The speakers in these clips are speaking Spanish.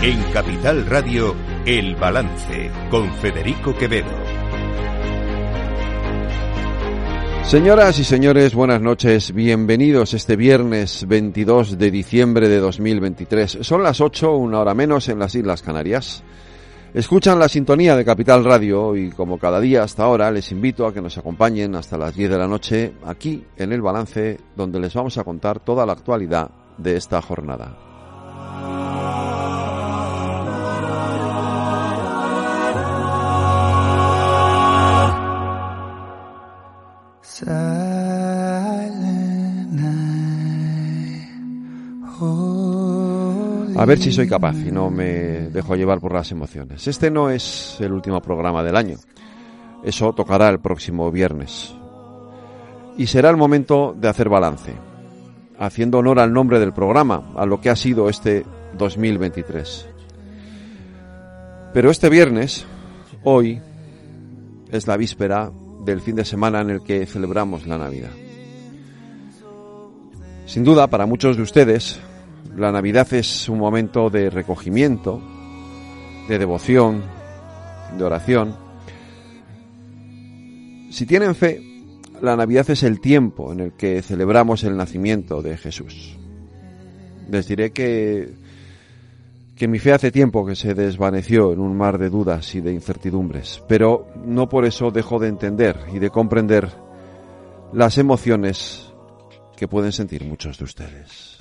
En Capital Radio, El Balance, con Federico Quevedo. Señoras y señores, buenas noches. Bienvenidos este viernes 22 de diciembre de 2023. Son las 8, una hora menos en las Islas Canarias. Escuchan la sintonía de Capital Radio y como cada día hasta ahora les invito a que nos acompañen hasta las 10 de la noche aquí en El Balance donde les vamos a contar toda la actualidad de esta jornada. A ver si soy capaz y no me dejo llevar por las emociones. Este no es el último programa del año. Eso tocará el próximo viernes. Y será el momento de hacer balance, haciendo honor al nombre del programa, a lo que ha sido este 2023. Pero este viernes, hoy, es la víspera del fin de semana en el que celebramos la Navidad. Sin duda, para muchos de ustedes, la Navidad es un momento de recogimiento, de devoción, de oración. Si tienen fe, la Navidad es el tiempo en el que celebramos el nacimiento de Jesús. Les diré que, que mi fe hace tiempo que se desvaneció en un mar de dudas y de incertidumbres, pero no por eso dejo de entender y de comprender las emociones que pueden sentir muchos de ustedes.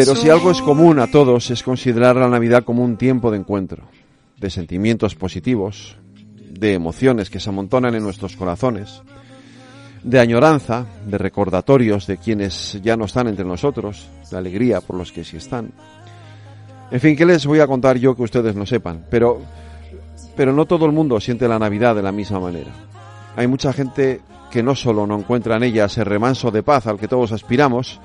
Pero si algo es común a todos es considerar la Navidad como un tiempo de encuentro, de sentimientos positivos, de emociones que se amontonan en nuestros corazones, de añoranza, de recordatorios de quienes ya no están entre nosotros, de alegría por los que sí están. En fin, ¿qué les voy a contar yo que ustedes no sepan? Pero, pero no todo el mundo siente la Navidad de la misma manera. Hay mucha gente que no solo no encuentra en ella ese remanso de paz al que todos aspiramos,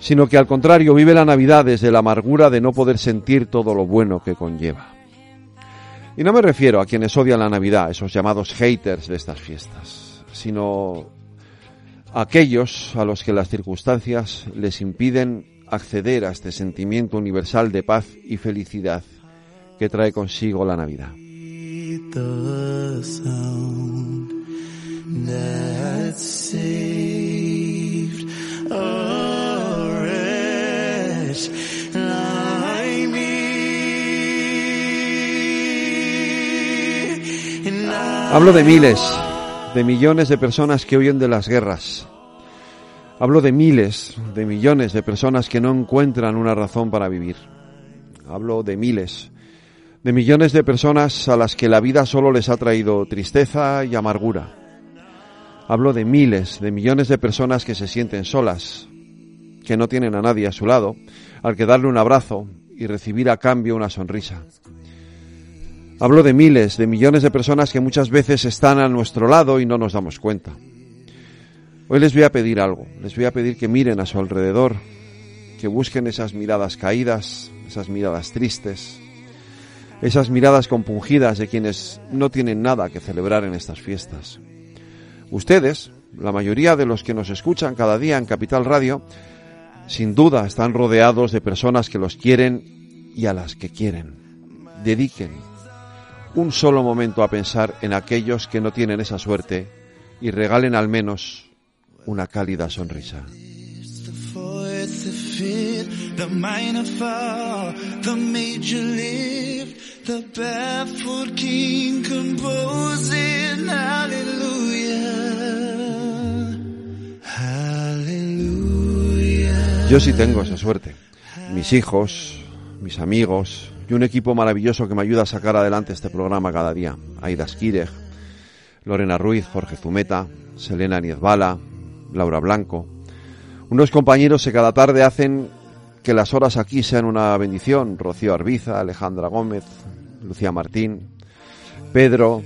sino que al contrario vive la Navidad desde la amargura de no poder sentir todo lo bueno que conlleva. Y no me refiero a quienes odian la Navidad, esos llamados haters de estas fiestas sino aquellos a los que las circunstancias les impiden acceder a este sentimiento universal de paz y felicidad que trae consigo la Navidad. Hablo de miles, de millones de personas que huyen de las guerras. Hablo de miles, de millones de personas que no encuentran una razón para vivir. Hablo de miles, de millones de personas a las que la vida solo les ha traído tristeza y amargura. Hablo de miles, de millones de personas que se sienten solas, que no tienen a nadie a su lado, al que darle un abrazo y recibir a cambio una sonrisa. Hablo de miles, de millones de personas que muchas veces están a nuestro lado y no nos damos cuenta. Hoy les voy a pedir algo, les voy a pedir que miren a su alrededor, que busquen esas miradas caídas, esas miradas tristes, esas miradas compungidas de quienes no tienen nada que celebrar en estas fiestas. Ustedes, la mayoría de los que nos escuchan cada día en Capital Radio, sin duda están rodeados de personas que los quieren y a las que quieren. Dediquen un solo momento a pensar en aquellos que no tienen esa suerte y regalen al menos una cálida sonrisa. Yo sí tengo esa suerte. Mis hijos, mis amigos, y un equipo maravilloso que me ayuda a sacar adelante este programa cada día. Aida Skireg, Lorena Ruiz, Jorge Zumeta, Selena Niezbala, Laura Blanco. Unos compañeros que cada tarde hacen que las horas aquí sean una bendición. Rocío Arbiza, Alejandra Gómez, Lucía Martín, Pedro,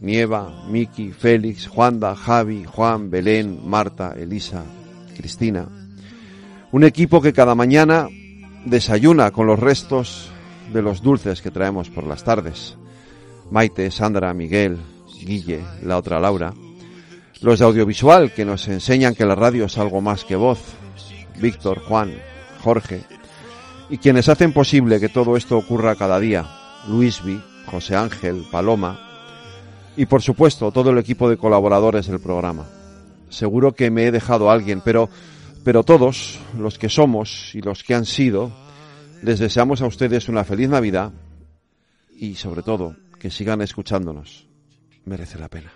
Nieva, Miki, Félix, Juanda, Javi, Juan, Belén, Marta, Elisa, Cristina. Un equipo que cada mañana desayuna con los restos de los dulces que traemos por las tardes. Maite, Sandra, Miguel, Guille, la otra Laura. Los de audiovisual que nos enseñan que la radio es algo más que voz. Víctor, Juan, Jorge. Y quienes hacen posible que todo esto ocurra cada día. Luisby, José Ángel, Paloma. Y por supuesto todo el equipo de colaboradores del programa. Seguro que me he dejado alguien, pero, pero todos, los que somos y los que han sido, les deseamos a ustedes una feliz Navidad y sobre todo que sigan escuchándonos. Merece la pena.